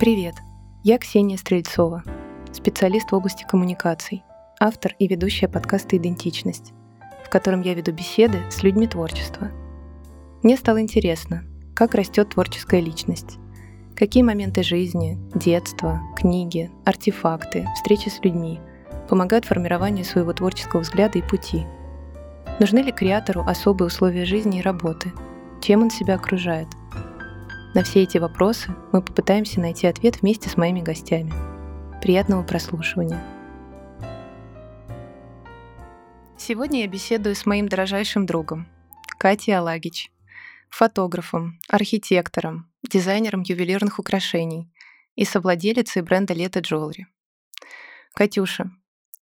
Привет, я Ксения Стрельцова, специалист в области коммуникаций, автор и ведущая подкаста «Идентичность», в котором я веду беседы с людьми творчества. Мне стало интересно, как растет творческая личность, какие моменты жизни, детства, книги, артефакты, встречи с людьми помогают формированию своего творческого взгляда и пути. Нужны ли креатору особые условия жизни и работы? Чем он себя окружает? На все эти вопросы мы попытаемся найти ответ вместе с моими гостями. Приятного прослушивания. Сегодня я беседую с моим дорожайшим другом, Катей Алагич, фотографом, архитектором, дизайнером ювелирных украшений и совладелицей бренда «Лето Джолри». Катюша,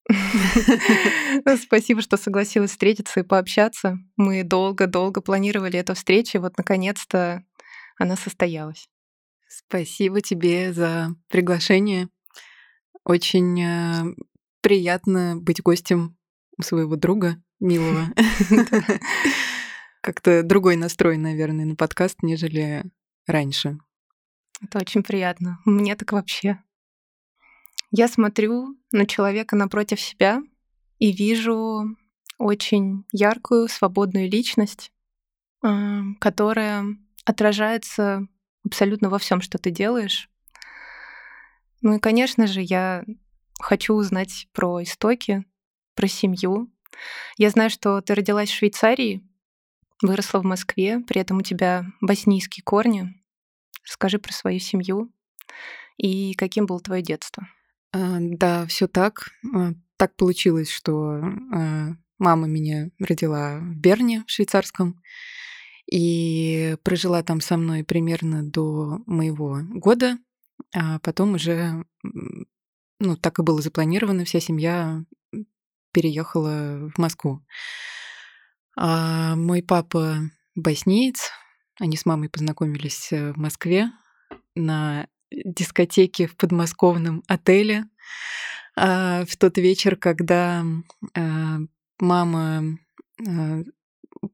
Спасибо, что согласилась встретиться и пообщаться. Мы долго-долго планировали эту встречу, и вот наконец-то она состоялась. Спасибо тебе за приглашение. Очень э, приятно быть гостем своего друга, милого. Как-то другой настрой, наверное, на подкаст, нежели раньше. Это очень приятно. Мне так вообще. Я смотрю на человека напротив себя и вижу очень яркую, свободную личность, э, которая отражается абсолютно во всем, что ты делаешь. Ну и, конечно же, я хочу узнать про истоки, про семью. Я знаю, что ты родилась в Швейцарии, выросла в Москве, при этом у тебя боснийские корни. Расскажи про свою семью и каким было твое детство. А, да, все так. А, так получилось, что а, мама меня родила в Берне, в швейцарском и прожила там со мной примерно до моего года, а потом уже, ну, так и было запланировано, вся семья переехала в Москву. А мой папа боснеец, они с мамой познакомились э, в Москве на дискотеке в подмосковном отеле а, в тот вечер, когда а, мама а,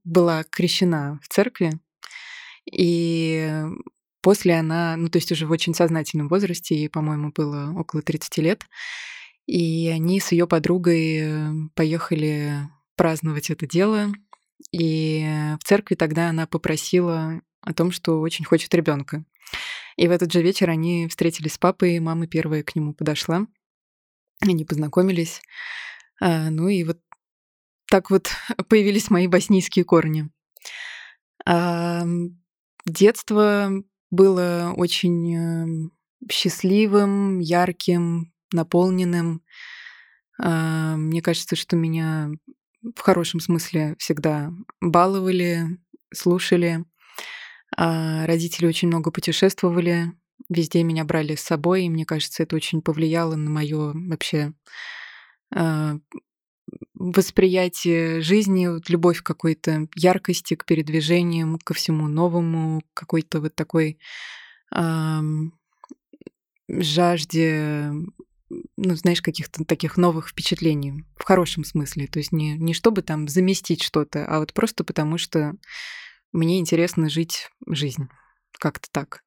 была крещена в церкви, и после она, ну, то есть уже в очень сознательном возрасте, ей, по-моему, было около 30 лет, и они с ее подругой поехали праздновать это дело, и в церкви тогда она попросила о том, что очень хочет ребенка. И в этот же вечер они встретились с папой, и мама первая к нему подошла. Они познакомились. А, ну и вот так вот появились мои боснийские корни. А, детство было очень эм, счастливым, ярким, наполненным. А, мне кажется, что меня в хорошем смысле всегда баловали, слушали. А, родители очень много путешествовали, везде меня брали с собой, и мне кажется, это очень повлияло на мое вообще восприятие жизни, вот любовь какой-то яркости, к передвижениям, ко всему новому, какой-то вот такой эм, жажде, ну, знаешь, каких-то таких новых впечатлений в хорошем смысле. То есть не, не чтобы там заместить что-то, а вот просто потому, что мне интересно жить жизнь. Как-то так.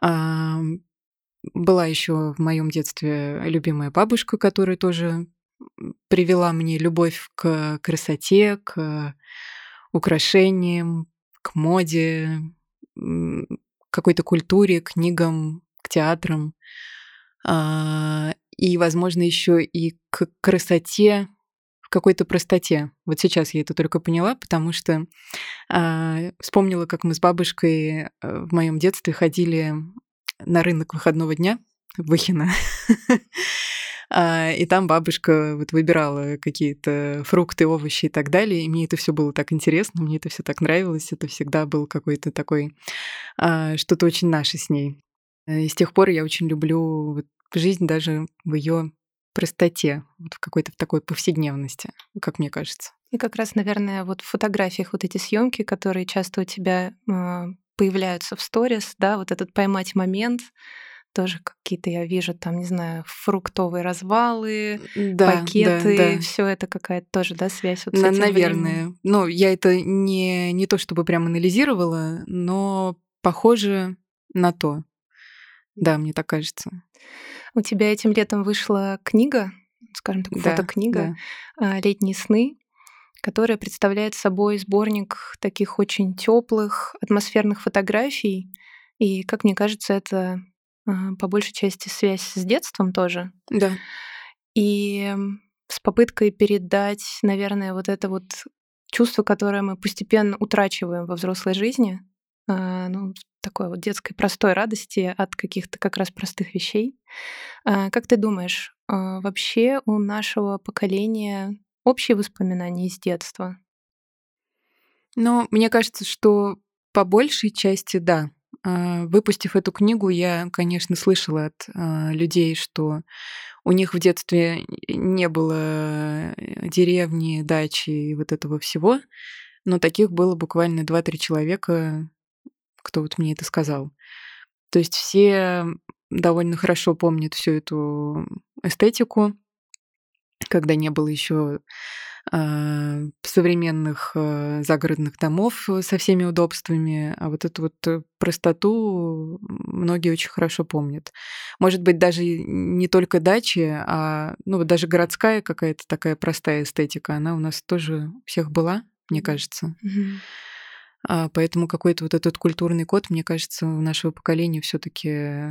А, была еще в моем детстве любимая бабушка, которая тоже привела мне любовь к красоте, к украшениям, к моде, какой-то культуре, книгам, к театрам. А, и, возможно, еще и к красоте в какой-то простоте. Вот сейчас я это только поняла, потому что э, вспомнила, как мы с бабушкой э, в моем детстве ходили на рынок выходного дня в Выхино. А, и там бабушка вот выбирала какие-то фрукты, овощи и так далее. И мне это все было так интересно, мне это все так нравилось. Это всегда был какой-то такой а, что-то очень наше с ней. И с тех пор я очень люблю вот жизнь даже в ее простоте, вот в какой-то такой повседневности, как мне кажется. И как раз, наверное, вот в фотографиях вот эти съемки, которые часто у тебя э, появляются в сторис, да, вот этот поймать момент, тоже какие-то я вижу там, не знаю, фруктовые развалы, да, пакеты, да, да. все это какая-то тоже, да, связь вот с этим Наверное. Временем. Ну, я это не, не то чтобы прям анализировала, но похоже на то. Да, мне так кажется. У тебя этим летом вышла книга, скажем так, Да, фотокнига да. а, «Летние сны», которая представляет собой сборник таких очень теплых атмосферных фотографий. И, как мне кажется, это по большей части связь с детством тоже. Да. И с попыткой передать, наверное, вот это вот чувство, которое мы постепенно утрачиваем во взрослой жизни, а, ну, такой вот детской простой радости от каких-то как раз простых вещей. А, Как ты думаешь, а, вообще у нашего поколения общие воспоминания из детства? Но мне кажется, что по большей части да. А, Выпустив эту книгу, я, конечно, слышала от а, людей, что у них в детстве не было э, деревни, дачи и вот этого всего. Но таких было буквально 2-3 человека, кто вот мне это сказал. То есть все довольно хорошо помнят всю эту эстетику, когда не было еще современных а, загородных домов со всеми удобствами, а вот эту вот э, простоту многие очень хорошо помнят. Может быть, даже не только дачи, а ну, вот даже городская какая-то такая простая эстетика, она у нас тоже у всех была, мне кажется. А, Поэтому какой-то вот этот культурный код, мне кажется, у нашего поколения все-таки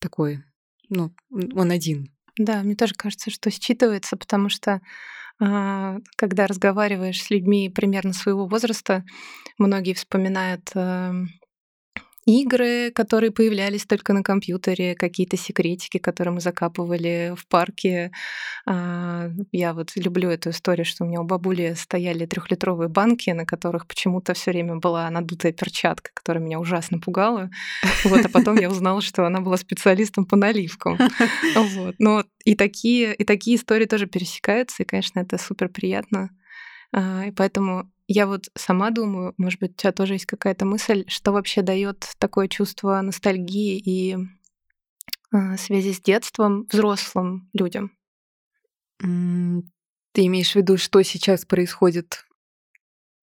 такой, ну, он один. Да, мне тоже кажется, что считывается, потому что а, когда разговариваешь с людьми примерно своего возраста, многие вспоминают эм, игры, которые появлялись только на компьютере, какие-то секретики, которые мы закапывали в парке. А, Я вот люблю эту историю, что у меня у бабули стояли трехлитровые банки, на которых почему-то все время была надутая перчатка, которая меня ужасно пугала. Вот, а потом я узнала, что она была специалистом по наливкам. Вот. Но и такие, и такие истории тоже пересекаются, и, конечно, это супер приятно. А, И поэтому я вот сама думаю, может быть, у тебя тоже есть какая-то мысль, что вообще дает такое чувство ностальгии и а, связи с детством взрослым людям. Ты имеешь в виду, что сейчас происходит,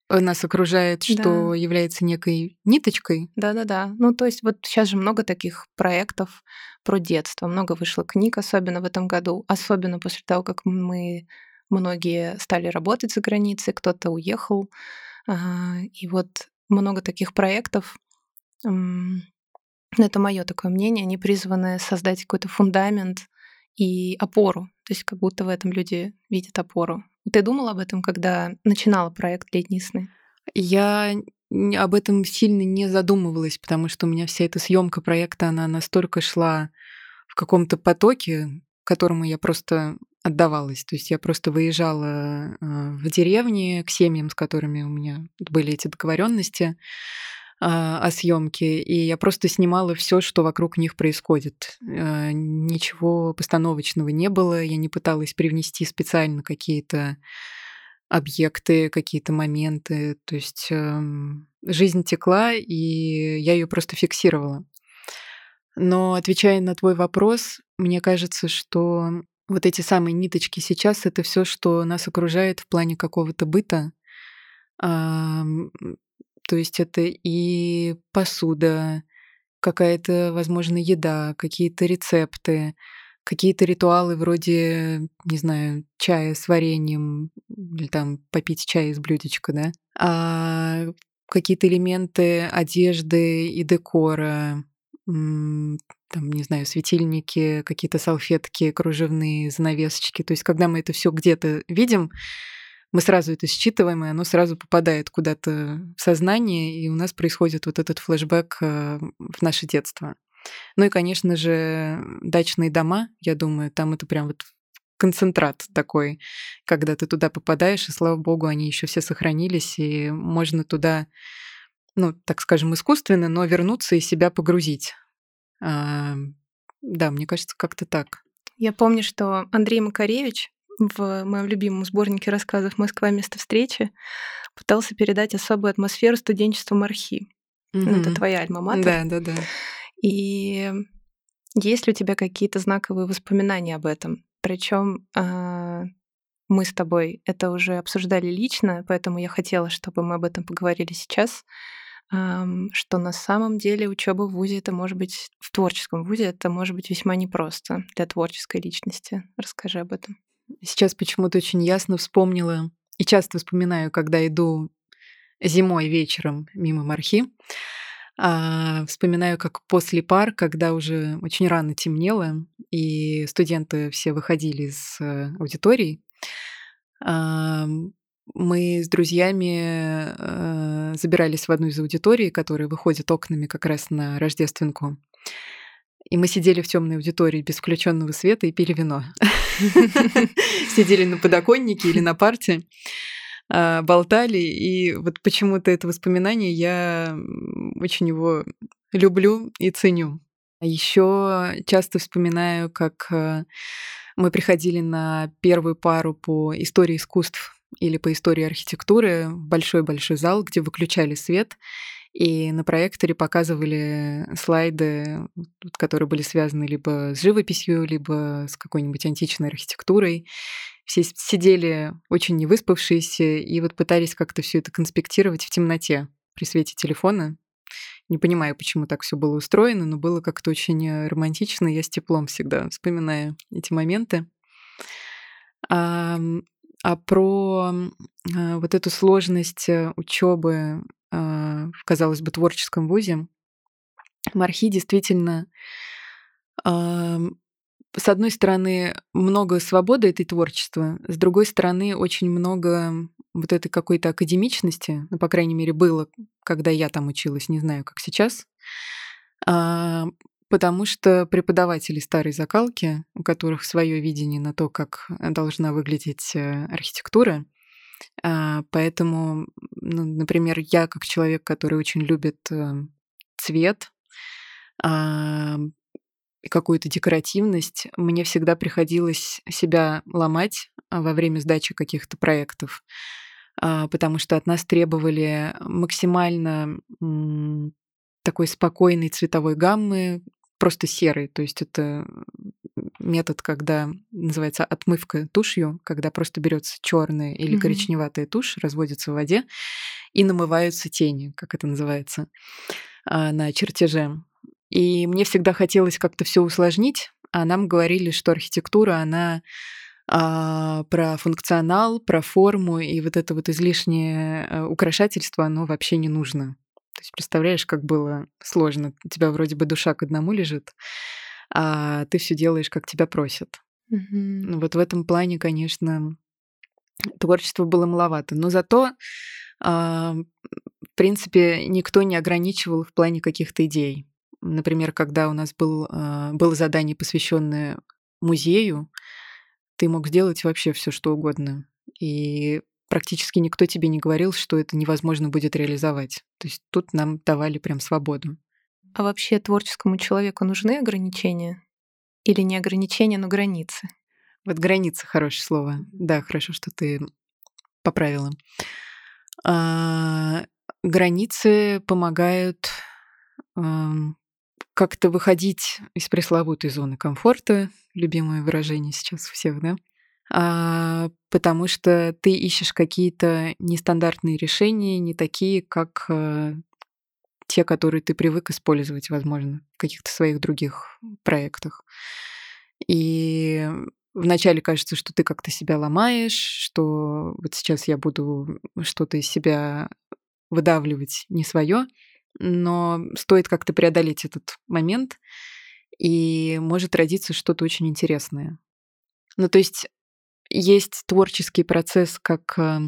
э, нас окружает, что Да. является некой ниточкой? Да-да-да. Ну, то есть вот сейчас же много таких проектов про детство, много вышло книг, особенно в этом году, особенно после того, как мы многие стали работать за границей, кто-то уехал, А, и вот много таких проектов. ну, Это мое такое мнение. Они призваны создать какой-то фундамент и опору. То есть как будто в этом люди видят опору. Ты думала об этом, когда начинала проект «Летние сны»? Я об этом сильно не задумывалась, потому что у меня вся эта съемка проекта, она настолько шла в каком-то потоке, которому я просто отдавалась. То есть я просто выезжала э, в деревни к семьям, с которыми у меня были эти договоренности о съемке, и я просто снимала все, что вокруг них происходит. Э, Ничего постановочного не было, я не пыталась привнести специально какие-то объекты, какие-то моменты. То есть эм, жизнь текла, и я ее просто фиксировала. Но отвечая на твой вопрос, мне кажется, что вот эти самые ниточки сейчас это все, что нас окружает в плане какого-то быта. Ам, То есть это и посуда, какая-то, возможно, еда, какие-то рецепты, какие-то ритуалы вроде, не знаю, чая с вареньем или там попить чай из блюдечка, да, а какие-то элементы одежды и декора, там, не знаю, светильники, какие-то салфетки, кружевные занавесочки. То есть, когда мы это все где-то видим, мы сразу это считываем, и оно сразу попадает куда-то в сознание, и у нас происходит вот этот флешбэк э, в наше детство. Ну и, конечно же, дачные дома, я думаю, там это прям вот концентрат такой, когда ты туда попадаешь, и слава богу, они еще все сохранились, и можно туда, ну, так скажем, искусственно, но вернуться и себя погрузить. А, да, мне кажется, как-то так. Я помню, что Андрей Макаревич в моем любимом сборнике рассказов «Москва. Место встречи» пытался передать особую атмосферу студенчества Мархи. Ну, это твоя альма-матер. Да, да, да. И есть ли у тебя какие-то знаковые воспоминания об этом? Причем мы с тобой это уже обсуждали лично, поэтому я хотела, чтобы мы об этом поговорили сейчас. Что на самом деле учеба в ВУЗе это может быть в творческом ВУЗе это может быть весьма непросто для творческой личности. Расскажи об этом. Сейчас почему-то очень ясно вспомнила и часто вспоминаю, когда иду зимой вечером мимо Мархи, а, вспоминаю, как после пар, когда уже очень рано темнело, и студенты все выходили из э, аудитории, а, мы с друзьями э, забирались в одну из аудиторий, которая выходит окнами как раз на Рождественку. И мы сидели в темной аудитории без включенного света и пили вино. Сидели на подоконнике или на парте, а, болтали. И вот почему-то это воспоминание я очень его люблю и ценю. Еще часто вспоминаю, как э, мы приходили на первую пару по истории искусств или по истории архитектуры большой-большой зал, где выключали свет, и на проекторе показывали слайды, которые были связаны либо с живописью, либо с какой-нибудь античной архитектурой. Все сидели очень невыспавшиеся и вот пытались как-то все это конспектировать в темноте при свете телефона. Не понимаю, почему так все было устроено, но было как-то очень романтично. Я с теплом всегда вспоминаю эти моменты. А, а про а, вот эту сложность э, учебы а, в, казалось бы, творческом вузе, Мархи действительно с одной стороны, много свободы этой творчества, с другой стороны, очень много вот этой какой-то академичности, ну, по крайней мере, было, когда я там училась, не знаю, как сейчас, а, потому что преподаватели старой закалки, у которых свое видение на то, как должна выглядеть э, архитектура, а, поэтому, ну, например, я как человек, который очень любит э, цвет, а, и какую-то декоративность, мне всегда приходилось себя ломать а, во время сдачи каких-то проектов, потому что от нас требовали максимально такой спокойной цветовой гаммы, просто серой. То есть это метод, когда называется отмывка тушью, когда просто берется черная или mm-hmm. коричневатая тушь, разводится в воде и намываются тени, как это называется, а, на чертеже. И мне всегда хотелось как-то все усложнить, а нам говорили, что архитектура, она а, про функционал, про форму, и вот это вот излишнее э, украшательство, оно вообще не нужно. То есть представляешь, как было сложно. У тебя вроде бы душа к одному лежит, а ты все делаешь, как тебя просят. Mm-hmm. Вот в этом плане, конечно, творчество было маловато. Но зато, а, в принципе, никто не ограничивал в плане каких-то идей. Например, когда у нас был, а, было задание, посвященное музею, ты мог сделать вообще все, что угодно. И практически никто тебе не говорил, что это невозможно будет реализовать. То есть тут нам давали прям свободу. А вообще творческому человеку нужны ограничения? Или не ограничения, но границы? Вот границы хорошее слово. Да, хорошо, что ты поправила. А, границы помогают как-то выходить из пресловутой зоны комфорта, любимое выражение сейчас у всех, да? А, потому что ты ищешь какие-то нестандартные решения, не такие, как а, те, которые ты привык использовать, возможно, в каких-то своих других проектах. И вначале кажется, что ты как-то себя ломаешь, что вот сейчас я буду что-то из себя выдавливать не свое, но стоит как-то преодолеть этот момент, и может родиться что-то очень интересное. Ну, то есть есть творческий процесс как э,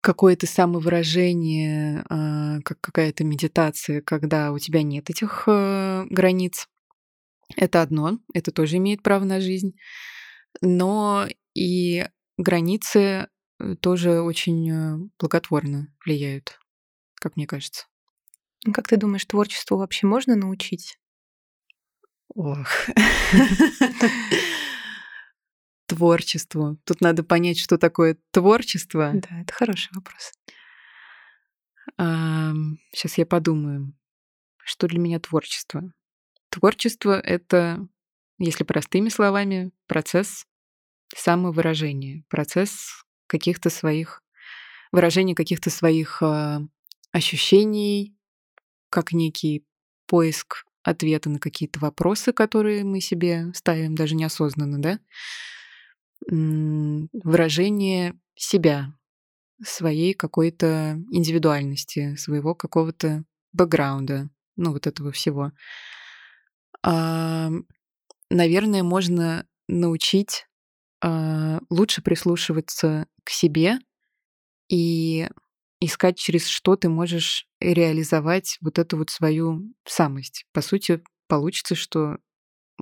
какое-то самовыражение, э, как какая-то медитация, когда у тебя нет этих э, границ. Это одно, это тоже имеет право на жизнь. Но и границы тоже очень благотворно влияют, как мне кажется. Как ты думаешь, творчеству вообще можно научить? Ох. Творчеству. Тут надо понять, что такое творчество. Да, это хороший вопрос. Сейчас я подумаю, что для меня творчество. Творчество — это, если простыми словами, процесс самовыражения, процесс каких-то своих, выражения каких-то своих а, ощущений, как некий поиск ответа на какие-то вопросы, которые мы себе ставим даже неосознанно, да? Выражение себя, своей какой-то индивидуальности, своего какого-то бэкграунда, ну вот этого всего. А, наверное, можно научить а, лучше прислушиваться к себе и искать, через что ты можешь реализовать вот эту вот свою самость. По сути, получится, что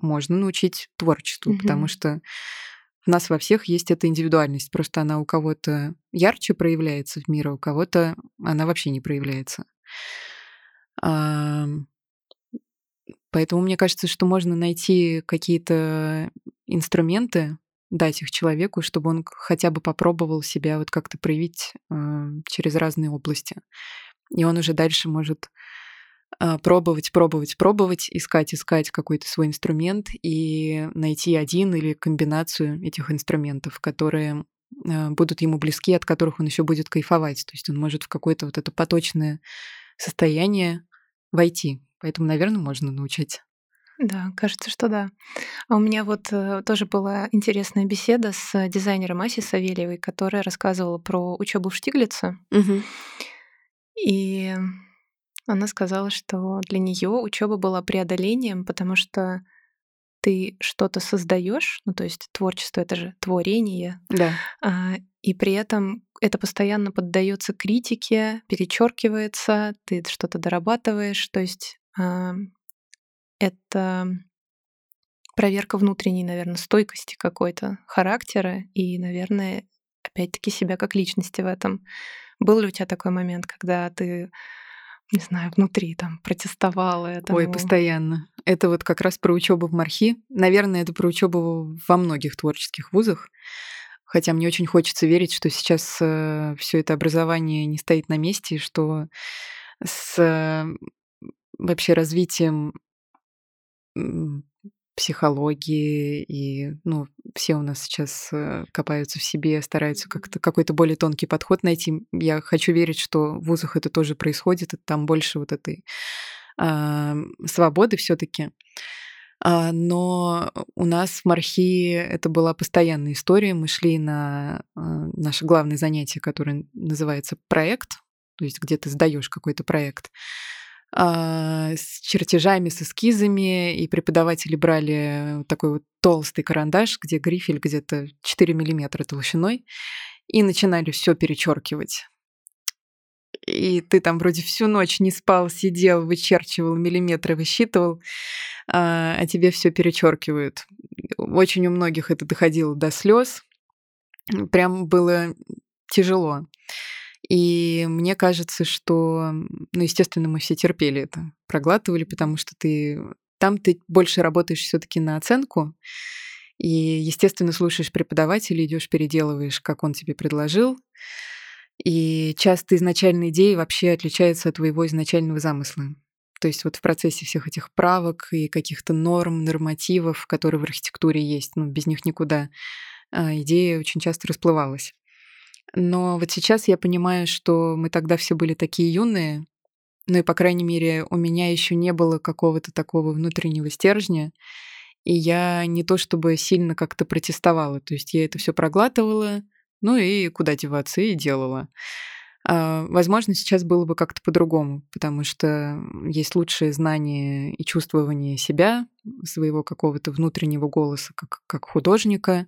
можно научить творчеству, mm-hmm. потому что у нас во всех есть эта индивидуальность. Просто она у кого-то ярче проявляется в мире, у кого-то она вообще не проявляется. Поэтому мне кажется, что можно найти какие-то инструменты, дать их человеку, чтобы он хотя бы попробовал себя вот как-то проявить э, через разные области. И он уже дальше может пробовать, пробовать, пробовать, искать, искать какой-то свой инструмент и найти один или комбинацию этих инструментов, которые э, будут ему близки, от которых он еще будет кайфовать. То есть он может в какое-то вот это поточное состояние войти. Поэтому, наверное, можно научить. Да, кажется, что да. А у меня вот э, тоже была интересная беседа с дизайнером Асей Савельевой, которая рассказывала про учебу в Штиглице. Угу. И она сказала, что для нее учеба была преодолением, потому что ты что-то создаешь, ну то есть творчество это же творение, да. а, и при этом это постоянно поддается критике, перечеркивается, ты что-то дорабатываешь, то есть а, это проверка внутренней, наверное, стойкости какой-то, характера и, наверное, опять-таки себя как личности в этом. Был ли у тебя такой момент, когда ты не знаю, внутри там протестовала этому. Ой, постоянно. Это вот как раз про учебу в Мархи. Наверное, это про учебу во многих творческих вузах. Хотя мне очень хочется верить, что сейчас э, все это образование не стоит на месте, и что с э, вообще развитием психологии, и ну, все у нас сейчас э, копаются в себе, стараются как-то какой-то более тонкий подход найти. Я хочу верить, что в вузах это тоже происходит, и там больше вот этой э, свободы все-таки. А, но у нас в Мархи это была постоянная история. Мы шли на э, наше главное занятие, которое называется проект, то есть где ты сдаешь какой-то проект. А, с чертежами, с эскизами, и преподаватели брали такой вот толстый карандаш, где грифель где-то 4 миллиметра толщиной, и начинали все перечеркивать. И ты там вроде всю ночь не спал, сидел, вычерчивал миллиметры, высчитывал, а, а тебе все перечеркивают. Очень у многих это доходило до слез. Прям было тяжело. И мне кажется, что, ну, естественно, мы все терпели это, проглатывали, потому что ты там ты больше работаешь все-таки на оценку, и, естественно, слушаешь преподавателя, идешь, переделываешь, как он тебе предложил. И часто изначальная идея вообще отличается от твоего изначального замысла. То есть вот в процессе всех этих правок и каких-то норм, нормативов, которые в архитектуре есть, ну, без них никуда, а, идея очень часто расплывалась. Но вот сейчас я понимаю, что мы тогда все были такие юные, ну и, по крайней мере, у меня еще не было какого-то такого внутреннего стержня, и я не то чтобы сильно как-то протестовала, то есть я это все проглатывала, ну и куда деваться, и делала. А, возможно, сейчас было бы как-то по-другому, потому что есть лучшее знание и чувствование себя, своего какого-то внутреннего голоса как, как художника.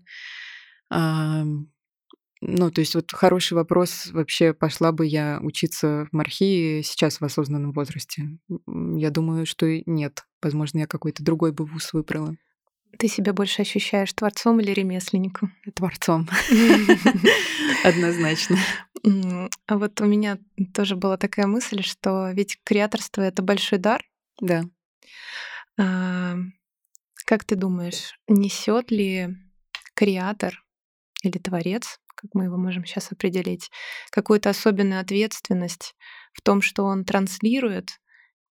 Ну, то есть вот хороший вопрос, вообще пошла бы я учиться в Мархии сейчас в осознанном возрасте? Я думаю, что нет. Возможно, я какой-то другой бы вуз выбрала. Ты себя больше ощущаешь творцом или ремесленником? Творцом. Однозначно. А вот у меня тоже была такая мысль, что ведь креаторство — это большой дар. Да. А, как ты думаешь, несет ли креатор или творец как мы его можем сейчас определить, какую-то особенную ответственность в том, что он транслирует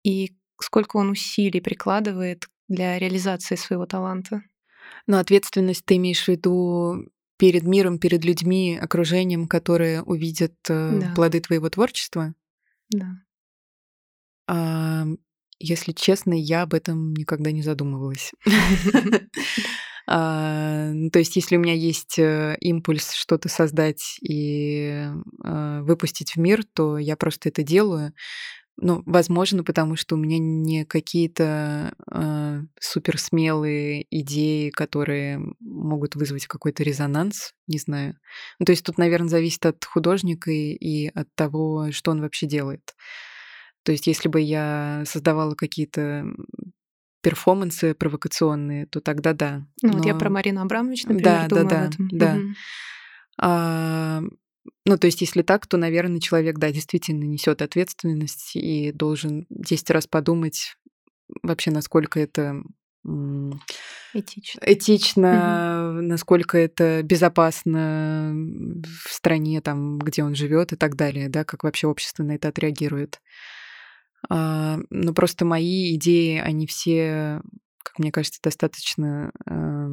и сколько он усилий прикладывает для реализации своего таланта. Но ответственность ты имеешь в виду перед миром, перед людьми, окружением, которые увидят э, да. плоды твоего творчества? Да. А, если честно, я об этом никогда не задумывалась. А, ну, то есть, если у меня есть э, импульс что-то создать и а, выпустить в мир, то я просто это делаю. Ну, возможно, потому что у меня не какие-то э, суперсмелые идеи, которые могут вызвать какой-то резонанс, не знаю. Ну, то есть тут, наверное, зависит от художника и, и от того, что он вообще делает. То есть если бы я создавала какие-то перформансы провокационные, то тогда да. Ну, Но... вот я про Марину Абрамович, например, да, думаю да, да, об этом. Да. Угу. А, ну, то есть, если так, то, наверное, человек, да, действительно несет ответственность и должен 10 раз подумать вообще, насколько это этично, этично угу. насколько это безопасно в стране, там, где он живет и так далее, да, как вообще общество на это отреагирует. А, но просто мои идеи, они все, как мне кажется, достаточно а,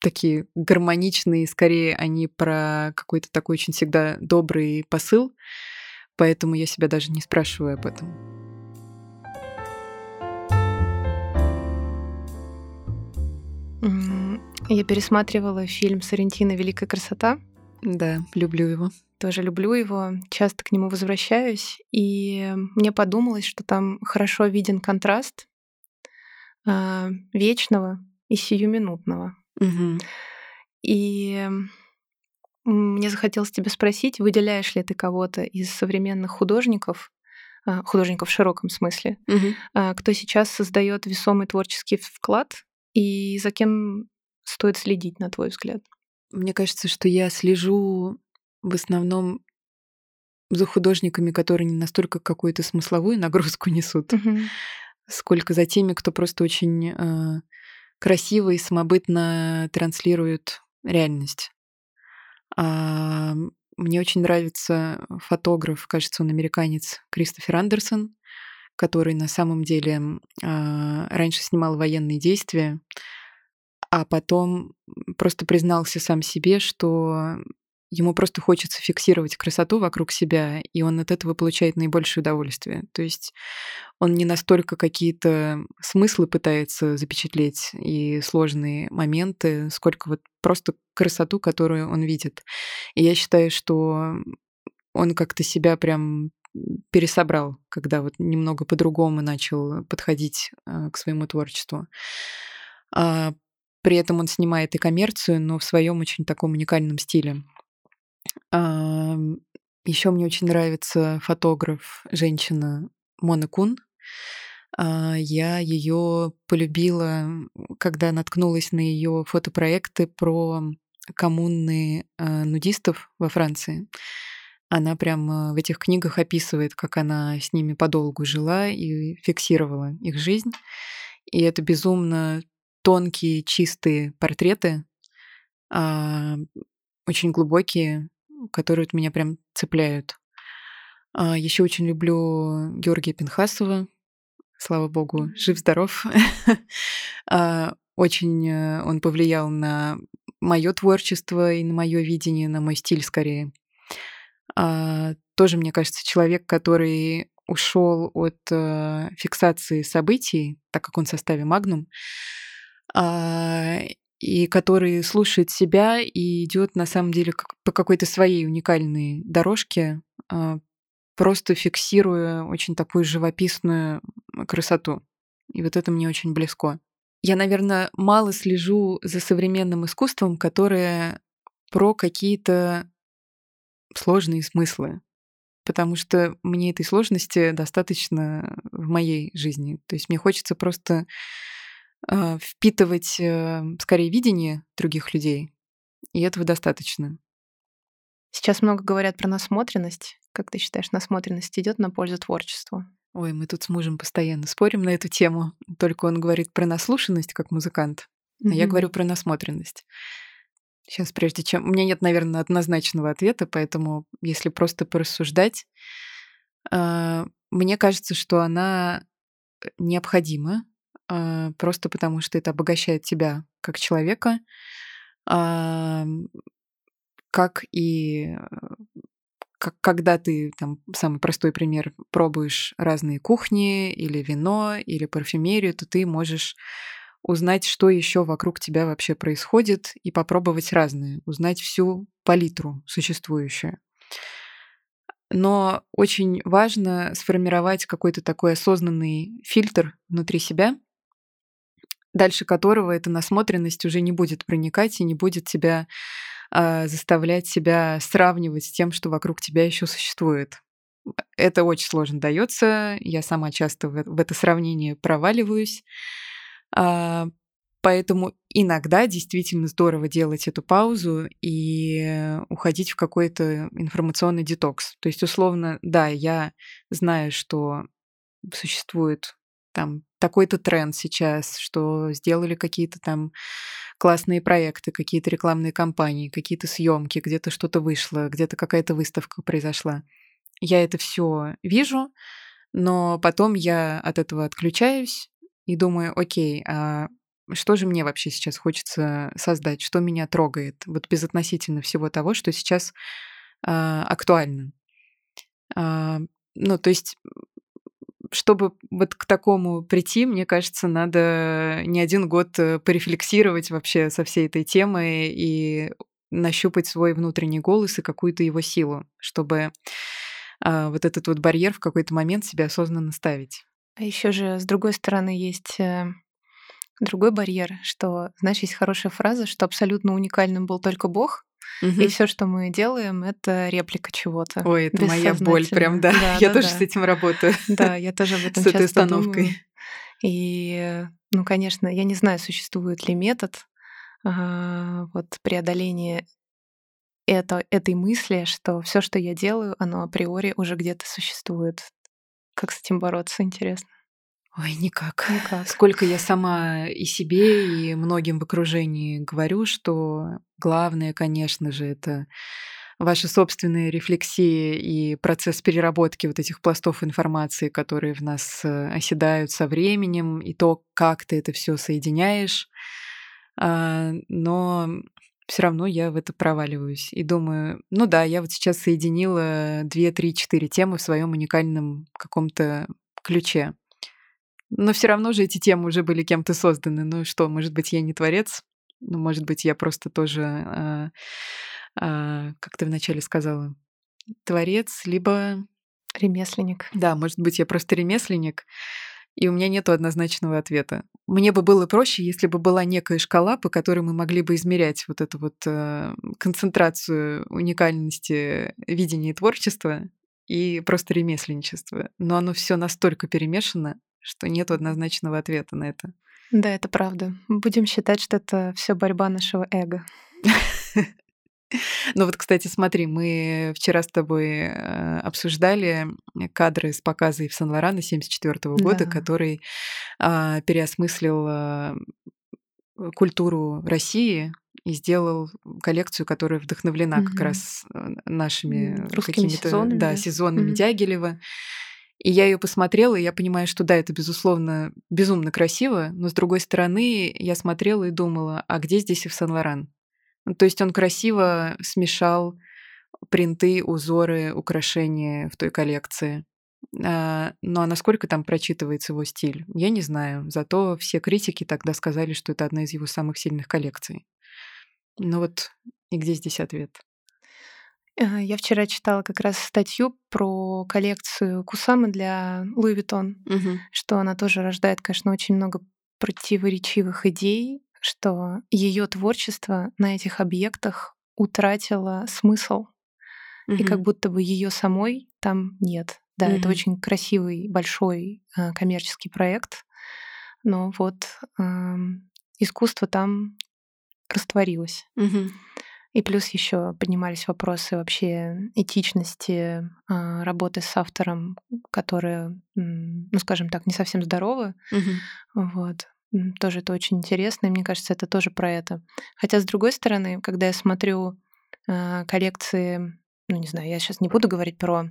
такие гармоничные, скорее они про какой-то такой очень всегда добрый посыл, поэтому я себя даже не спрашиваю об этом. Я пересматривала фильм Сарентина «Великая красота». Да, люблю его. Тоже люблю его, часто к нему возвращаюсь, и мне подумалось, что там хорошо виден контраст э, вечного и сиюминутного. Угу. И мне захотелось тебя спросить, выделяешь ли ты кого-то из современных художников, а, художников в широком смысле, угу. кто сейчас создает весомый творческий вклад, и за кем стоит следить, на твой взгляд? Мне кажется, что я слежу в основном за художниками, которые не настолько какую-то смысловую нагрузку несут, угу. сколько за теми, кто просто очень э, красиво и самобытно транслирует реальность. А, мне очень нравится фотограф, кажется, он американец, Кристофер Андерсон, который на самом деле а, раньше снимал военные действия, а потом просто признался сам себе, что ему просто хочется фиксировать красоту вокруг себя, и он от этого получает наибольшее удовольствие. То есть он не настолько какие-то смыслы пытается запечатлеть и сложные моменты, сколько вот просто красоту, которую он видит. И я считаю, что он как-то себя прям пересобрал, когда вот немного по-другому начал подходить э, к своему творчеству. А при этом он снимает и коммерцию, но в своем очень таком уникальном стиле. Еще мне очень нравится фотограф, женщина Мона Кун. А, я ее полюбила, когда наткнулась на ее фотопроекты про коммуны а, нудистов во Франции. Она прямо в этих книгах описывает, как она с ними подолгу жила и фиксировала их жизнь. И это безумно тонкие, чистые портреты, а, очень глубокие, которые вот меня прям цепляют. А, Еще очень люблю Георгия Пинхасова. Слава богу, жив-здоров. А, очень э, он повлиял на мое творчество и на мое видение, на мой стиль скорее. А, тоже, мне кажется, человек, который ушел от э, фиксации событий, так как он в составе Магнум, и который слушает себя и идет на самом деле как, по какой-то своей уникальной дорожке, а, просто фиксируя очень такую живописную красоту. И вот это мне очень близко. Я, наверное, мало слежу за современным искусством, которое про какие-то сложные смыслы, потому что мне этой сложности достаточно в моей жизни. То есть мне хочется просто впитывать э, скорее видение других людей, и этого достаточно. Сейчас много говорят про насмотренность. Как ты считаешь, насмотренность идет на пользу творчеству? Ой, мы тут с мужем постоянно спорим на эту тему. Только он говорит про наслушанность как музыкант, а mm-hmm. я говорю про насмотренность. Сейчас, прежде чем... У меня нет, наверное, однозначного ответа, поэтому если просто порассуждать, а, мне кажется, что она э, необходима а, просто потому что это обогащает тебя как человека, как и когда ты, там, самый простой пример, пробуешь разные кухни или вино, или парфюмерию, то ты можешь узнать, что еще вокруг тебя вообще происходит, и попробовать разные, узнать всю палитру существующую. Но очень важно сформировать какой-то такой осознанный фильтр внутри себя, дальше которого эта насмотренность уже не будет проникать и не будет тебя э, заставлять себя сравнивать с тем, что вокруг тебя еще существует. Это очень сложно дается. Я сама часто в, это сравнение проваливаюсь. А, поэтому иногда действительно здорово делать эту паузу и уходить в какой-то информационный детокс. То есть, условно, да, я знаю, что существует там такой-то тренд сейчас, что сделали какие-то там классные проекты, какие-то рекламные кампании, какие-то съемки, где-то что-то вышло, где-то какая-то выставка произошла. Я это все вижу, но потом я от этого отключаюсь и думаю, окей, а что же мне вообще сейчас хочется создать, что меня трогает, вот безотносительно всего того, что сейчас а, актуально. А, ну, то есть чтобы вот к такому прийти, мне кажется, надо не один год э, порефлексировать вообще со всей этой темой и нащупать свой внутренний голос и какую-то его силу, чтобы а, вот этот вот барьер в какой-то момент себя осознанно ставить. А еще же, с другой стороны, есть э, другой барьер, что, знаешь, есть хорошая фраза, что абсолютно уникальным был только Бог, Угу. И все, что мы делаем, это реплика чего-то. Ой, это моя боль, прям, да. да я да, тоже да. с этим работаю. Да, я тоже об этом С этой установкой. Думаю. И, ну, конечно, я не знаю, существует ли метод а, вот преодоления это, этой мысли, что все, что я делаю, оно априори уже где-то существует. Как с этим бороться, интересно? Ой, никак. Никак. Сколько я сама и себе, и многим в окружении говорю, что главное, конечно же, это ваши собственные рефлексии и процесс переработки вот этих пластов информации, которые в нас э, оседают со временем, и то, как ты это все соединяешь. А, но все равно я в это проваливаюсь и думаю, ну да, я вот сейчас соединила 2, 3, 4 темы в своем уникальном каком-то ключе. Но все равно же эти темы уже были кем-то созданы. Ну что, может быть, я не творец? Ну, может быть, я просто тоже, а, а, как ты вначале сказала, творец, либо... Ремесленник. Да, может быть, я просто ремесленник, и у меня нет однозначного ответа. Мне бы было проще, если бы была некая шкала, по которой мы могли бы измерять вот эту вот э, концентрацию уникальности видения и творчества и просто ремесленничества. Но оно все настолько перемешано, что нет однозначного ответа на это. Да, это правда. Будем считать, что это все борьба нашего эго. Ну вот, кстати, смотри, мы вчера с тобой э, обсуждали кадры с показа в Сан-Лорана 74 года, да. который э, переосмыслил э, культуру России и сделал коллекцию, которая вдохновлена угу. как раз э, нашими какими-то сезонами, да, сезонами угу. Дягилева. И я ее посмотрела, и я понимаю, что да, это, безусловно, безумно красиво, но с другой стороны, я смотрела и думала, а где здесь и в Сан-Лоран? Ну, то есть он красиво смешал принты, узоры, украшения в той коллекции. А, ну а насколько там прочитывается его стиль, я не знаю. Зато все критики тогда сказали, что это одна из его самых сильных коллекций. Ну вот и где здесь ответ? Э, я вчера читала как раз статью про коллекцию Кусамы для Луи Vuitton, угу. что она тоже рождает, конечно, очень много противоречивых идей, что ее творчество на этих объектах утратило смысл, угу. и как будто бы ее самой там нет. Да, угу. это очень красивый, большой э, коммерческий проект, но вот э, искусство там растворилось. Угу. И плюс еще поднимались вопросы вообще этичности э, работы с автором, которые, ну, скажем так, не совсем здоровы. Угу. Вот. Тоже это очень интересно, и мне кажется, это тоже про это. Хотя, с другой стороны, когда я смотрю э, коллекции, ну, не знаю, я сейчас не буду говорить про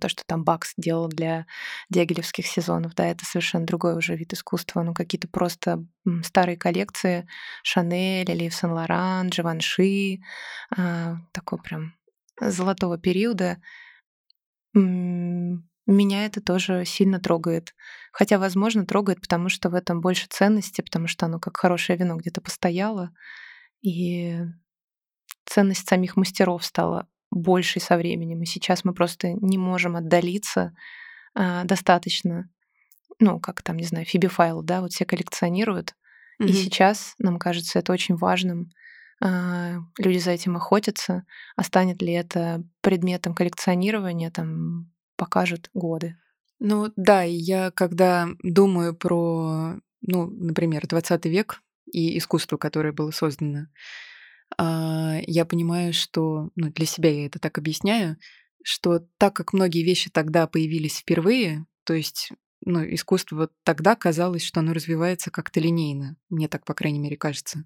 то, что там Бакс делал для дягилевских сезонов, да, это совершенно другой уже вид искусства, ну, какие-то просто старые коллекции Шанель или Сен-Лоран, Дживанши, а, такой прям золотого периода, меня это тоже сильно трогает. Хотя, возможно, трогает, потому что в этом больше ценности, потому что оно как хорошее вино где-то постояло. И ценность самих мастеров стала большей со временем. И сейчас мы просто не можем отдалиться а, достаточно. Ну, как там, не знаю, Фиби Файл, да, вот все коллекционируют. Mm-hmm. И сейчас нам кажется это очень важным. А, люди за этим охотятся. А станет ли это предметом коллекционирования, там, покажут годы. Ну да, я когда думаю про, ну, например, 20 век и искусство, которое было создано, я понимаю, что, ну, для себя я это так объясняю, что так как многие вещи тогда появились впервые, то есть ну, искусство тогда казалось, что оно развивается как-то линейно. Мне так, по крайней мере, кажется.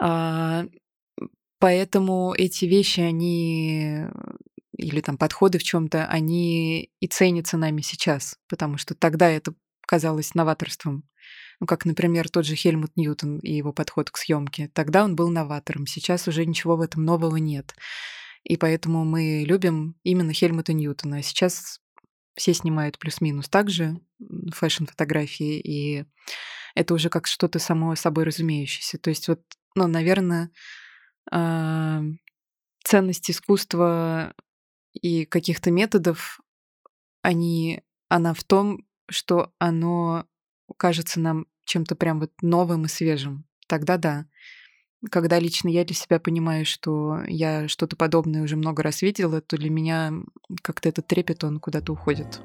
А, поэтому эти вещи, они или там подходы в чем-то, они и ценятся нами сейчас, потому что тогда это казалось новаторством. Ну, как, например, тот же Хельмут Ньютон и его подход к съемке. Тогда он был новатором, сейчас уже ничего в этом нового нет. И поэтому мы любим именно Хельмута Ньютона. А сейчас все снимают плюс-минус так же фэшн-фотографии, и это уже как что-то само собой разумеющееся. То есть вот, ну, наверное, а, ценность искусства и каких-то методов, они, она в том, что оно кажется нам чем-то прям вот новым и свежим. Тогда да. Когда лично я для себя понимаю, что я что-то подобное уже много раз видела, то для меня как-то этот трепет, он куда-то уходит.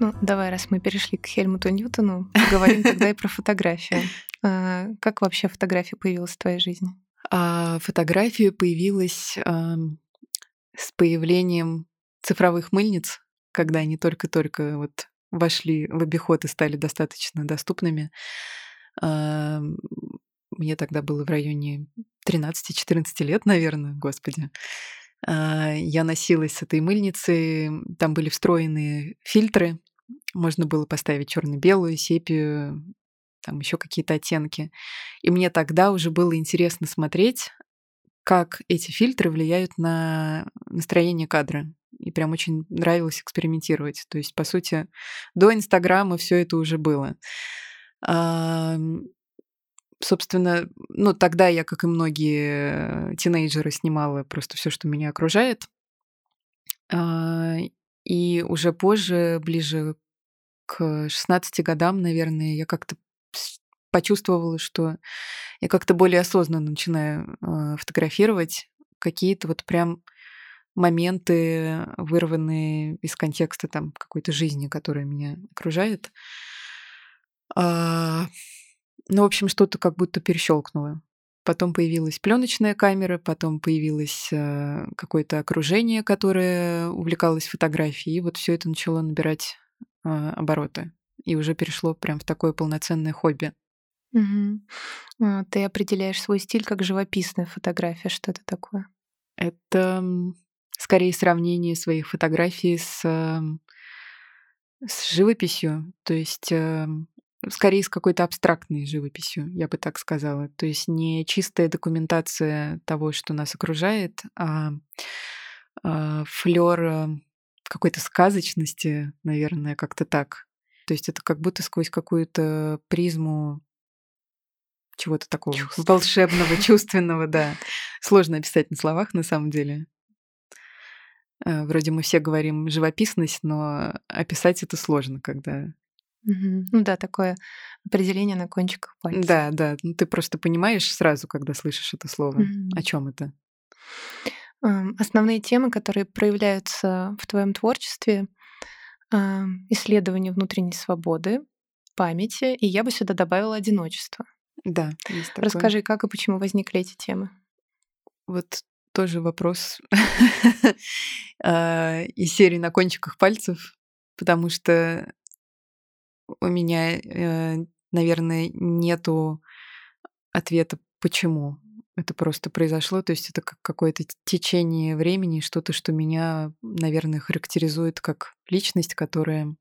Ну, давай, раз мы перешли к Хельмуту Ньютону, поговорим тогда и про фотографию. А, как вообще фотография появилась в твоей жизни? А фотография появилась с появлением цифровых мыльниц, когда они только-только вот вошли в обиход и стали достаточно доступными. А, мне тогда было в районе 13-14 лет, наверное, господи. А, я носилась с этой мыльницей, там были встроенные фильтры, можно было поставить черно-белую, сепию, там еще какие-то оттенки. И мне тогда уже было интересно смотреть, как эти фильтры влияют на настроение кадра. И прям очень нравилось экспериментировать. То есть, по сути, до Инстаграма все это уже было. А, собственно, ну тогда я, как и многие тинейджеры, снимала просто все, что меня окружает. А, и уже позже, ближе к 16 годам, наверное, я как-то почувствовала, что я как-то более осознанно начинаю э, фотографировать какие-то вот прям моменты, вырванные из контекста там какой-то жизни, которая меня окружает. А, ну, в общем, что-то как будто перещелкнуло. Потом появилась пленочная камера, потом появилось э, какое-то окружение, которое увлекалось фотографией, и вот все это начало набирать э, обороты и уже перешло прям в такое полноценное хобби. Угу. Ты определяешь свой стиль как живописная фотография. Что это такое? Это скорее сравнение своих фотографий с, с живописью, то есть эм, скорее с какой-то абстрактной живописью, я бы так сказала. То есть не чистая документация того, что нас окружает, а, а флер какой-то сказочности, наверное, как-то так. То есть это как будто сквозь какую-то призму чего-то такого волшебного, чувственного, да. Сложно описать на словах, на самом деле. Э, вроде мы все говорим живописность, но описать это сложно, когда... Угу. Ну да, такое определение на кончиках пальцев. Да, да. Ну ты просто понимаешь сразу, когда слышишь это слово, угу. о чем это. Основные темы, которые проявляются в твоем творчестве, исследование внутренней свободы, памяти, и я бы сюда добавила одиночество. Да. Расскажи, как и почему возникли эти темы? Вот тоже вопрос а, из серии на кончиках пальцев, потому что у меня, э, наверное, нету ответа почему это просто произошло. То есть это как какое-то течение времени, что-то, что меня, наверное, характеризует как личность, которая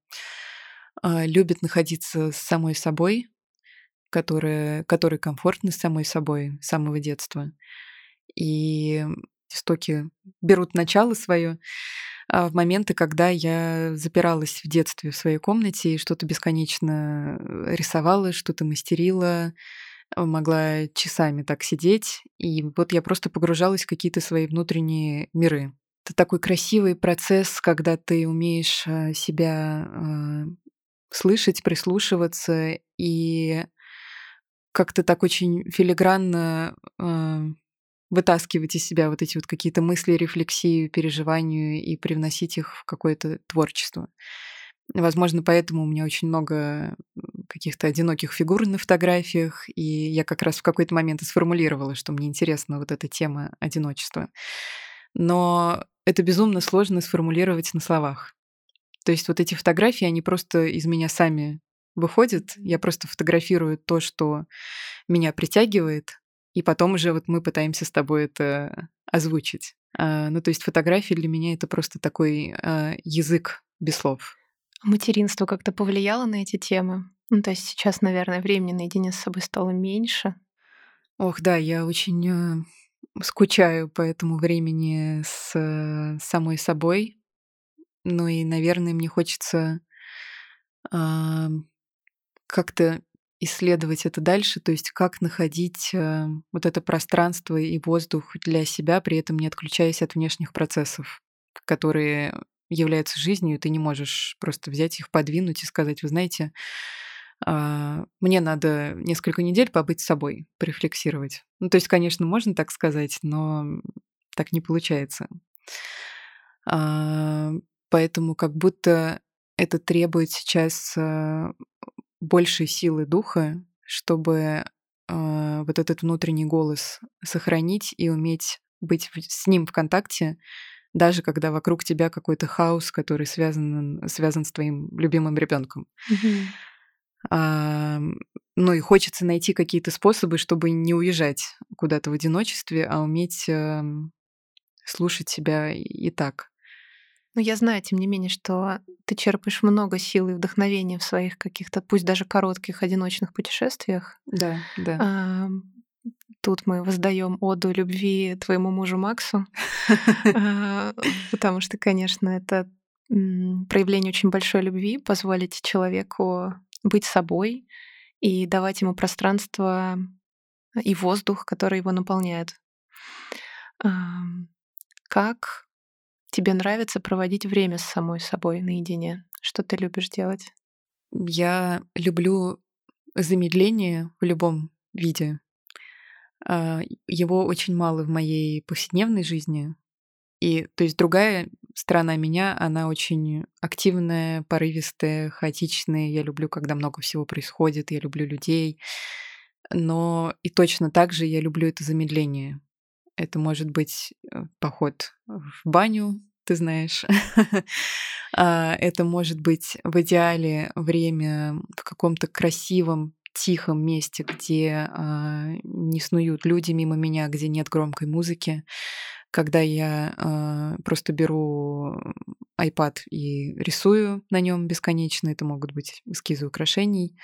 э, любит находиться с самой собой которые, которые комфортны с самой собой с самого детства. И истоки берут начало свое а, в моменты, когда я запиралась в детстве в своей комнате и что-то бесконечно э, рисовала, что-то мастерила, а, могла часами так сидеть. И вот я просто погружалась в какие-то свои внутренние миры. Это такой красивый процесс, когда ты умеешь а, себя слышать, прислушиваться и как-то так очень филигранно вытаскивать из себя вот эти вот какие-то мысли, рефлексию, переживания и привносить их в какое-то творчество. Возможно, поэтому у меня очень много каких-то одиноких фигур на фотографиях, и я как раз в какой-то момент и сформулировала, что мне интересна вот эта тема одиночества. Но это безумно сложно сформулировать на словах. То есть вот эти фотографии, они просто из меня сами выходят. Я просто фотографирую то, что меня притягивает, и потом уже вот мы пытаемся с тобой это озвучить. А, ну, то есть фотографии для меня это просто такой а, язык без слов. Материнство как-то повлияло на эти темы? Ну, то есть сейчас, наверное, времени наедине с собой стало меньше. Ох, да, я очень э, скучаю по этому времени с э, самой собой. Ну и, наверное, мне хочется как-то исследовать это дальше, то есть как находить э, вот это пространство и воздух для себя, при этом не отключаясь от внешних процессов, которые являются жизнью, ты не можешь просто взять их, подвинуть и сказать, вы знаете, э, мне надо несколько недель побыть с собой, порефлексировать. Ну, то есть, конечно, можно так сказать, но так не получается. Э, поэтому как будто это требует сейчас большей силы духа, чтобы э, вот этот внутренний голос сохранить и уметь быть с ним в контакте, даже когда вокруг тебя какой-то хаос, который связан, связан с твоим любимым ребенком. Mm-hmm. А, ну и хочется найти какие-то способы, чтобы не уезжать куда-то в одиночестве, а уметь э, слушать себя и так. Но я знаю, тем не менее, что ты черпаешь много сил и вдохновения в своих каких-то, пусть даже коротких одиночных путешествиях. Да, да. А, тут мы воздаем оду любви твоему мужу Максу, а, потому что, конечно, это проявление очень большой любви, позволить человеку быть собой и давать ему пространство и воздух, который его наполняет. Как Тебе нравится проводить время с самой собой наедине? Что ты любишь делать? Я люблю замедление в любом виде. А, его очень мало в моей повседневной жизни. И то есть другая сторона меня, она очень активная, порывистая, хаотичная. Я люблю, когда много всего происходит, я люблю людей. Но и точно так же я люблю это замедление. Это может быть э, поход в баню, ты знаешь. А, это может быть в идеале время в каком-то красивом, тихом месте, где а, не снуют люди мимо меня, где нет громкой музыки, когда я а, просто беру iPad и рисую на нем бесконечно. Это могут быть эскизы украшений.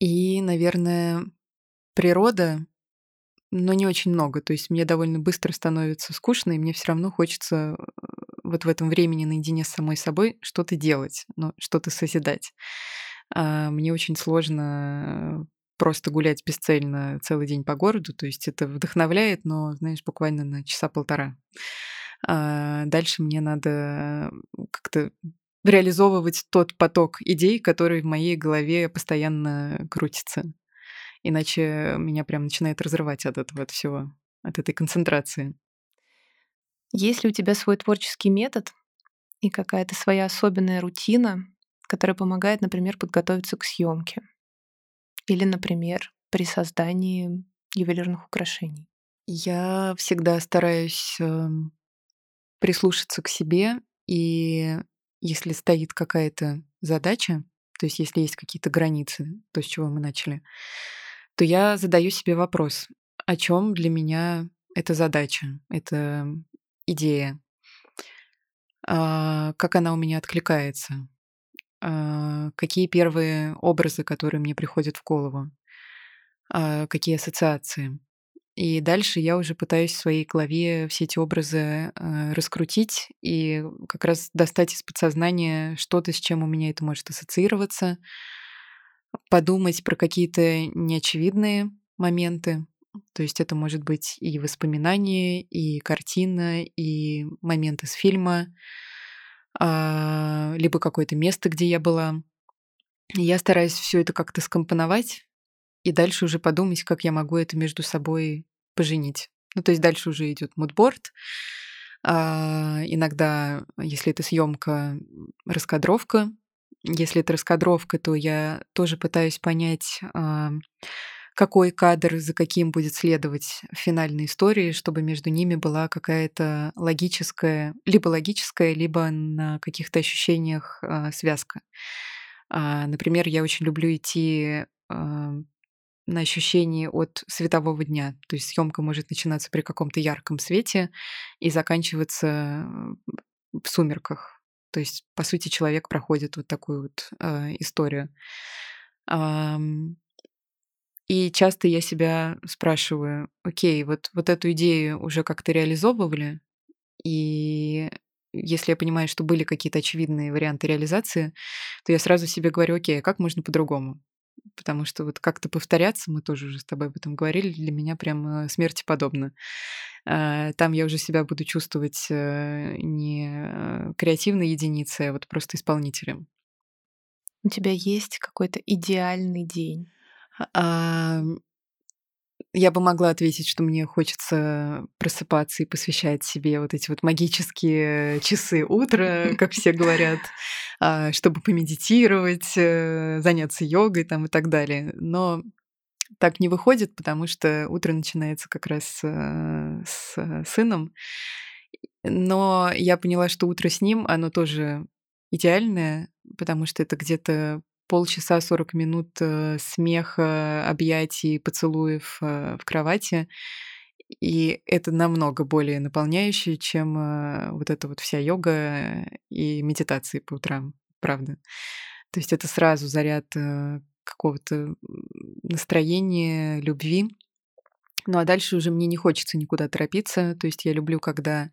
И, наверное, природа но не очень много. То есть мне довольно быстро становится скучно, и мне все равно хочется э, вот в этом времени наедине с самой собой что-то делать, ну, что-то созидать. А мне очень сложно просто гулять бесцельно целый день по городу, то есть это вдохновляет, но, знаешь, буквально на часа полтора. А дальше мне надо как-то реализовывать тот поток идей, который в моей голове постоянно крутится. Иначе меня прям начинает разрывать от этого от всего, от этой концентрации. Есть ли у тебя свой творческий метод и какая-то своя особенная рутина, которая помогает, например, подготовиться к съемке? Или, например, при создании ювелирных украшений? Я всегда стараюсь э, прислушаться к себе, и если стоит какая-то задача, то есть если есть какие-то границы, то, с чего мы начали, то я задаю себе вопрос, о чем для меня эта задача, эта идея, а, как она у меня откликается, а, какие первые образы, которые мне приходят в голову. а, какие ассоциации. И дальше я уже пытаюсь в своей голове все эти образы э, раскрутить и как раз достать из подсознания что-то, с чем у меня это может ассоциироваться, подумать про какие-то неочевидные моменты. То есть это может быть и воспоминания, и картина, и момент из фильма, а, либо какое-то место, где я была. Я стараюсь все это как-то скомпоновать и дальше уже подумать, как я могу это между собой поженить. Ну, то есть дальше уже идет мудборд. А, иногда, если это съемка, раскадровка. Если это раскадровка, то я тоже пытаюсь понять, а, какой кадр за каким будет следовать в финальной истории, чтобы между ними была какая-то логическая, либо логическая, либо на каких-то ощущениях а, связка. А, например, я очень люблю идти на ощущении от светового дня. То есть съемка может начинаться при каком-то ярком свете и заканчиваться в сумерках. То есть, по сути, человек проходит вот такую вот э, историю. Эм, и часто я себя спрашиваю, окей, вот, вот эту идею уже как-то реализовывали, и если я понимаю, что были какие-то очевидные варианты реализации, то я сразу себе говорю, окей, а как можно по-другому? Потому что вот как-то повторяться, мы тоже уже с тобой об этом говорили, для меня прям э, смерти подобно. А, там я уже себя буду чувствовать э, не э, креативной единицей, а вот просто исполнителем. У тебя есть какой-то идеальный день? А, я бы могла ответить, что мне хочется просыпаться и посвящать себе вот эти вот магические часы утра, как все говорят, а, чтобы помедитировать, э, заняться йогой там и так далее. Но так не выходит, потому что утро начинается как раз э, с сыном. Но я поняла, что утро с ним, оно тоже идеальное, потому что это где-то полчаса, 40 минут э, смеха, объятий, поцелуев э, в кровати. И это намного более наполняющее, чем э, вот эта вот вся йога и медитации по утрам, правда. То есть это сразу заряд какого-то настроения, любви. Ну а дальше уже мне не хочется никуда торопиться. То есть я люблю, когда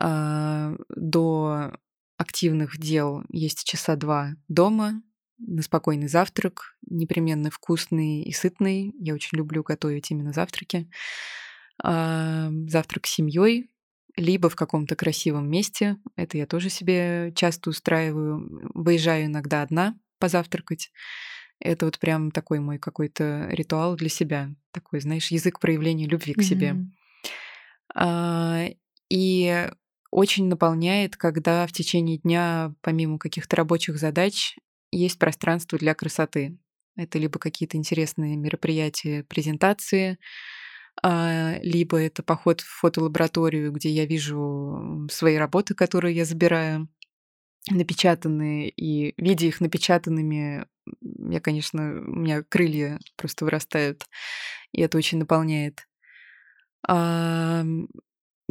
э, до активных дел есть часа два дома, на спокойный завтрак, непременно вкусный и сытный. Я очень люблю готовить именно завтраки. А, завтрак с семьей, либо в каком-то красивом месте. Это я тоже себе часто устраиваю. Выезжаю иногда одна позавтракать. Это вот прям такой мой какой-то ритуал для себя. Такой, знаешь, язык проявления любви к себе. Mm-hmm. И очень наполняет, когда в течение дня, помимо каких-то рабочих задач, есть пространство для красоты. Это либо какие-то интересные мероприятия, презентации, а, либо это поход в фотолабораторию, где я вижу свои работы, которые я забираю, напечатанные, и видя их напечатанными, я, конечно, у меня крылья просто вырастают, и это очень наполняет.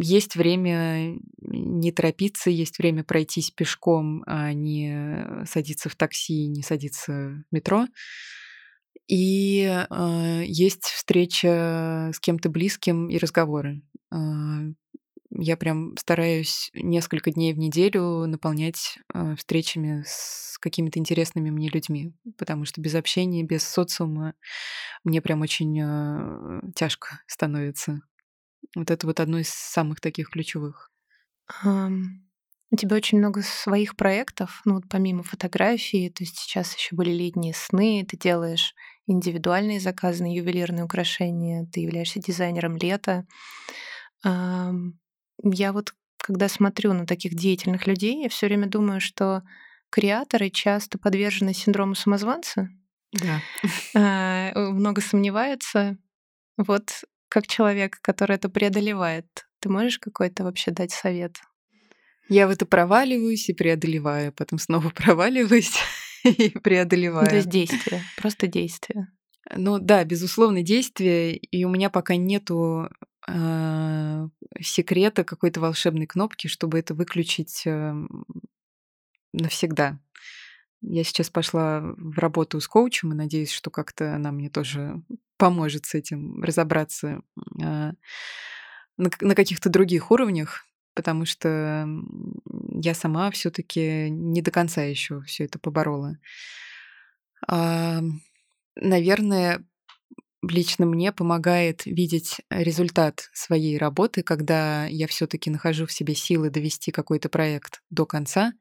Есть время не торопиться, есть время пройтись пешком, а не садиться в такси, не садиться в метро. И э, есть встреча с кем-то близким и разговоры. Э, я прям стараюсь несколько дней в неделю наполнять э, встречами с какими-то интересными мне людьми, потому что без общения, без социума мне прям очень э, тяжко становится. Вот это вот одно из самых таких ключевых. У тебя очень много своих проектов, ну вот помимо фотографии, то есть сейчас еще были летние сны, ты делаешь индивидуальные заказы на ювелирные украшения, ты являешься дизайнером лета. Я вот когда смотрю на таких деятельных людей, я все время думаю, что креаторы часто подвержены синдрому самозванца. Да. А, много сомневаются. Вот как человек, который это преодолевает, ты можешь какой-то вообще дать совет? Я в это проваливаюсь и преодолеваю, потом снова проваливаюсь и преодолеваю. То есть действие, просто действие. Ну да, безусловно, действие, и у меня пока нету э, секрета какой-то волшебной кнопки, чтобы это выключить э, навсегда. Я сейчас пошла в работу с коучем и надеюсь, что как-то она мне тоже поможет с этим разобраться а, на, каких-то других уровнях, потому что я сама все-таки не до конца еще все это поборола. А, наверное, лично мне помогает видеть результат своей работы, когда я все-таки нахожу в себе силы довести какой-то проект до конца.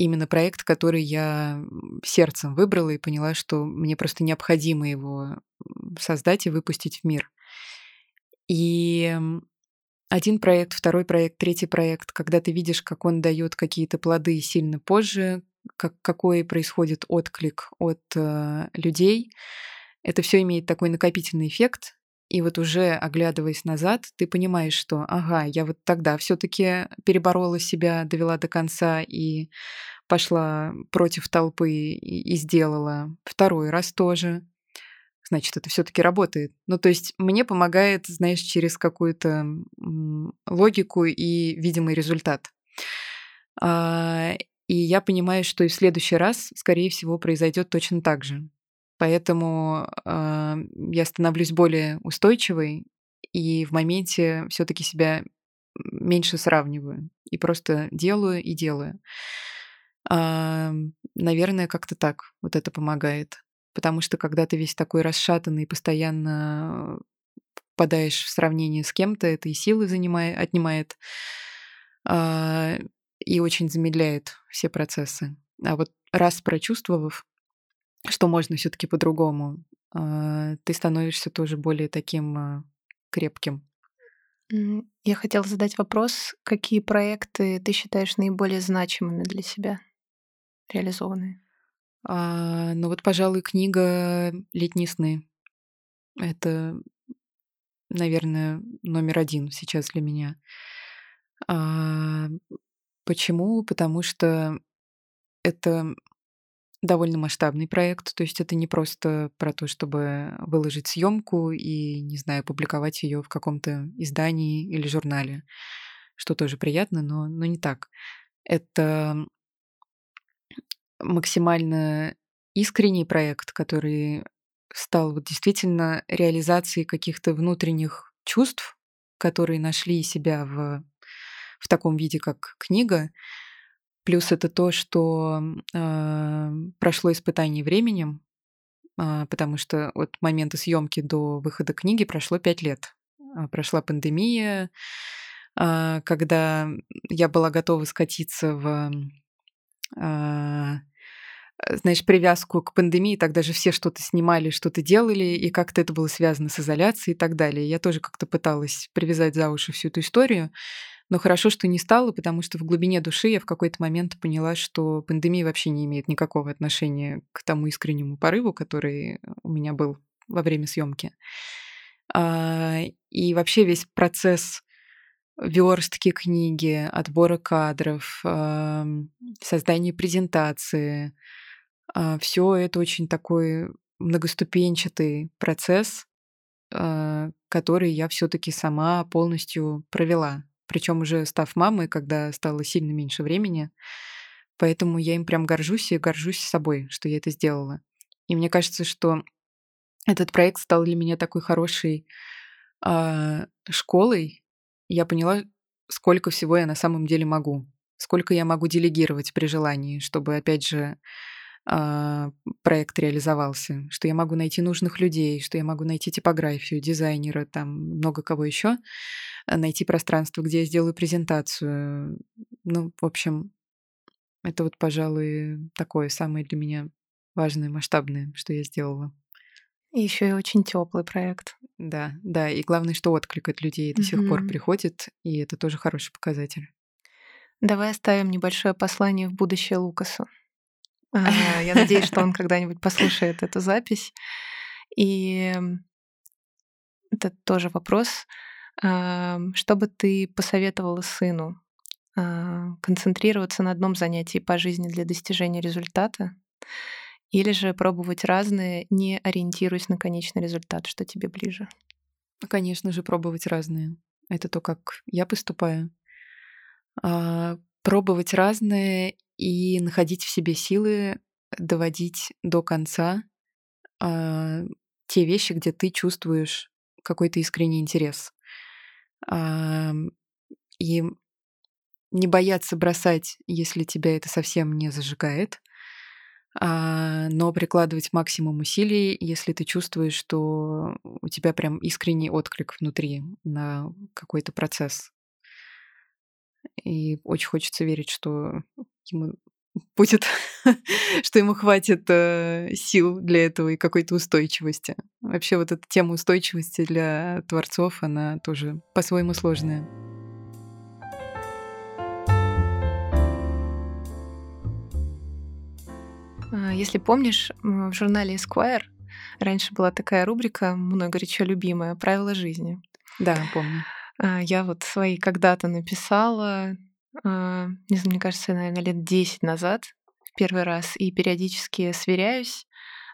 Именно проект, который я сердцем выбрала и поняла, что мне просто необходимо его создать и выпустить в мир. И один проект, второй проект, третий проект, когда ты видишь, как он дает какие-то плоды сильно позже, как, какой происходит отклик от э, людей, это все имеет такой накопительный эффект, и вот уже оглядываясь назад, ты понимаешь, что, ага, я вот тогда все-таки переборола себя, довела до конца и пошла против толпы и, сделала. Второй раз тоже. Значит, это все-таки работает. Ну, то есть мне помогает, знаешь, через какую-то логику и видимый результат. А, и я понимаю, что и в следующий раз, скорее всего, произойдет точно так же. Поэтому э, я становлюсь более устойчивой и в моменте все-таки себя меньше сравниваю и просто делаю и делаю. Э, наверное, как-то так вот это помогает. Потому что когда ты весь такой расшатанный, постоянно попадаешь в сравнение с кем-то, это и силы занимает, отнимает, э, и очень замедляет все процессы. А вот раз прочувствовав, что можно все-таки по-другому, а, ты становишься тоже более таким а, крепким. Я хотела задать вопрос, какие проекты ты считаешь наиболее значимыми для себя, реализованные? А, ну вот, пожалуй, книга «Летние сны». Это, наверное, номер один сейчас для меня. А, почему? Потому что это довольно масштабный проект, то есть это не просто про то, чтобы выложить съемку и, не знаю, публиковать ее в каком-то издании или журнале, что тоже приятно, но, но не так. Это максимально искренний проект, который стал вот действительно реализацией каких-то внутренних чувств, которые нашли себя в, в таком виде, как книга, Плюс это то, что э, прошло испытание временем, э, потому что от момента съемки до выхода книги прошло пять лет. Э, прошла пандемия, э, когда я была готова скатиться в э, знаешь, привязку к пандемии, тогда же все что-то снимали, что-то делали, и как-то это было связано с изоляцией и так далее. Я тоже как-то пыталась привязать за уши всю эту историю, но хорошо, что не стало, потому что в глубине души я в какой-то момент поняла, что пандемия вообще не имеет никакого отношения к тому искреннему порыву, который у меня был во время съемки. А, и вообще весь процесс верстки книги, отбора кадров, создания презентации, а, все это очень такой многоступенчатый процесс, а, который я все-таки сама полностью провела причем уже став мамой, когда стало сильно меньше времени. Поэтому я им прям горжусь и горжусь собой, что я это сделала. И мне кажется, что этот проект стал для меня такой хорошей э, школой. Я поняла, сколько всего я на самом деле могу, сколько я могу делегировать при желании, чтобы, опять же, проект реализовался, что я могу найти нужных людей, что я могу найти типографию, дизайнера, там много кого еще. Э, найти пространство, где я сделаю презентацию. Ну, в общем, это вот, пожалуй, такое самое для меня важное, масштабное, что я сделала. И еще и очень теплый проект. Да, да. И главное, что отклик от людей до сих пор приходит, и это тоже хороший показатель. Давай оставим небольшое послание в будущее Лукасу. А, я надеюсь, что он когда-нибудь послушает эту запись. И это тоже вопрос что бы ты посоветовала сыну? А, концентрироваться на одном занятии по жизни для достижения результата? Или же пробовать разные, не ориентируясь на конечный результат, что тебе ближе? Конечно же, пробовать разные. Это то, как я поступаю. А, пробовать разные и находить в себе силы доводить до конца, а, те вещи, где ты чувствуешь какой-то искренний интерес. И не бояться бросать, если тебя это совсем не зажигает, а, но прикладывать максимум усилий, если ты чувствуешь, что у тебя прям искренний отклик внутри на какой-то процесс. И очень хочется верить, что ему будет, что ему хватит э, сил для этого и какой-то устойчивости. Вообще вот эта тема устойчивости для творцов, она тоже по-своему сложная. А, если помнишь, в журнале Esquire раньше была такая рубрика, мной горячо любимая «Правила жизни». Да, помню. А, я вот свои когда-то написала, не знаю, мне кажется, наверное, лет 10 назад в первый раз, и периодически сверяюсь,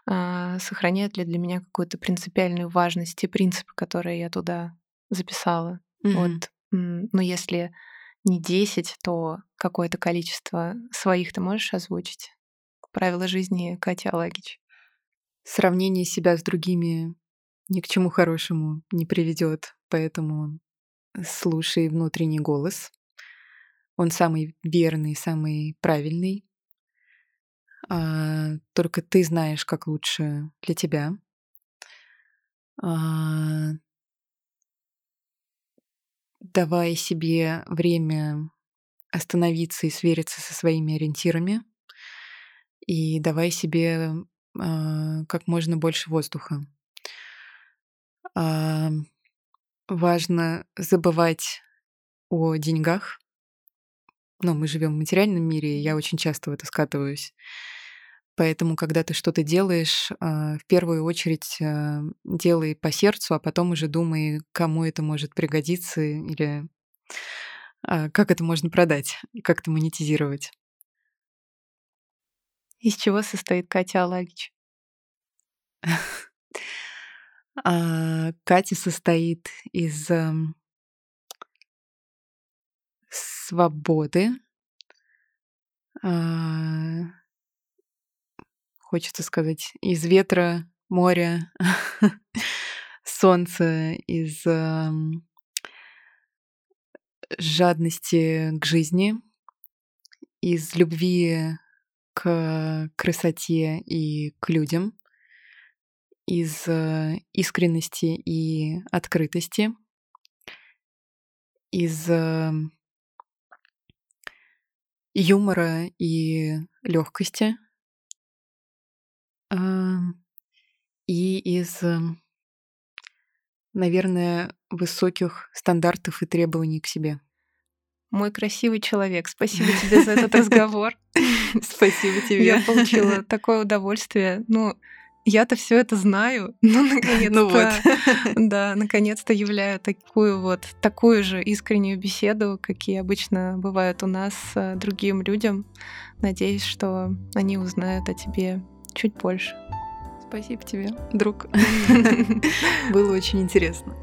сохраняют ли для меня какую-то принципиальную важность и принципы, которые я туда записала. Mm-hmm. Вот. Но если не 10, то какое-то количество своих ты можешь озвучить? правила жизни Катя Алагич. Сравнение себя с другими ни к чему хорошему не приведет, поэтому слушай внутренний голос. Он самый верный, самый правильный. А, только ты знаешь, как лучше для тебя. А, давай себе время остановиться и свериться со своими ориентирами и давай себе э, как можно больше воздуха. Э, важно забывать о деньгах. Но ну, мы живем в материальном мире, и я очень часто в это скатываюсь. Поэтому, когда ты что-то делаешь, в первую очередь делай по сердцу, а потом уже думай, кому это может пригодиться или как это можно продать, как это монетизировать. Из чего состоит Катя Алагич? А, Катя состоит из свободы, а, хочется сказать, из ветра, моря, солнца, из жадности к жизни, из любви к красоте и к людям, из э, искренности и открытости, из юмора и легкости, и из, э, наверное, высоких стандартов и требований к себе. Мой красивый человек, спасибо тебе за этот разговор. Спасибо тебе. Я получила такое удовольствие. Ну, я-то все это знаю, но наконец-то, ну вот. да, наконец-то являю такую вот такую же искреннюю беседу, какие обычно бывают у нас с другим людям. Надеюсь, что они узнают о тебе чуть больше. Спасибо тебе, друг. Было очень интересно.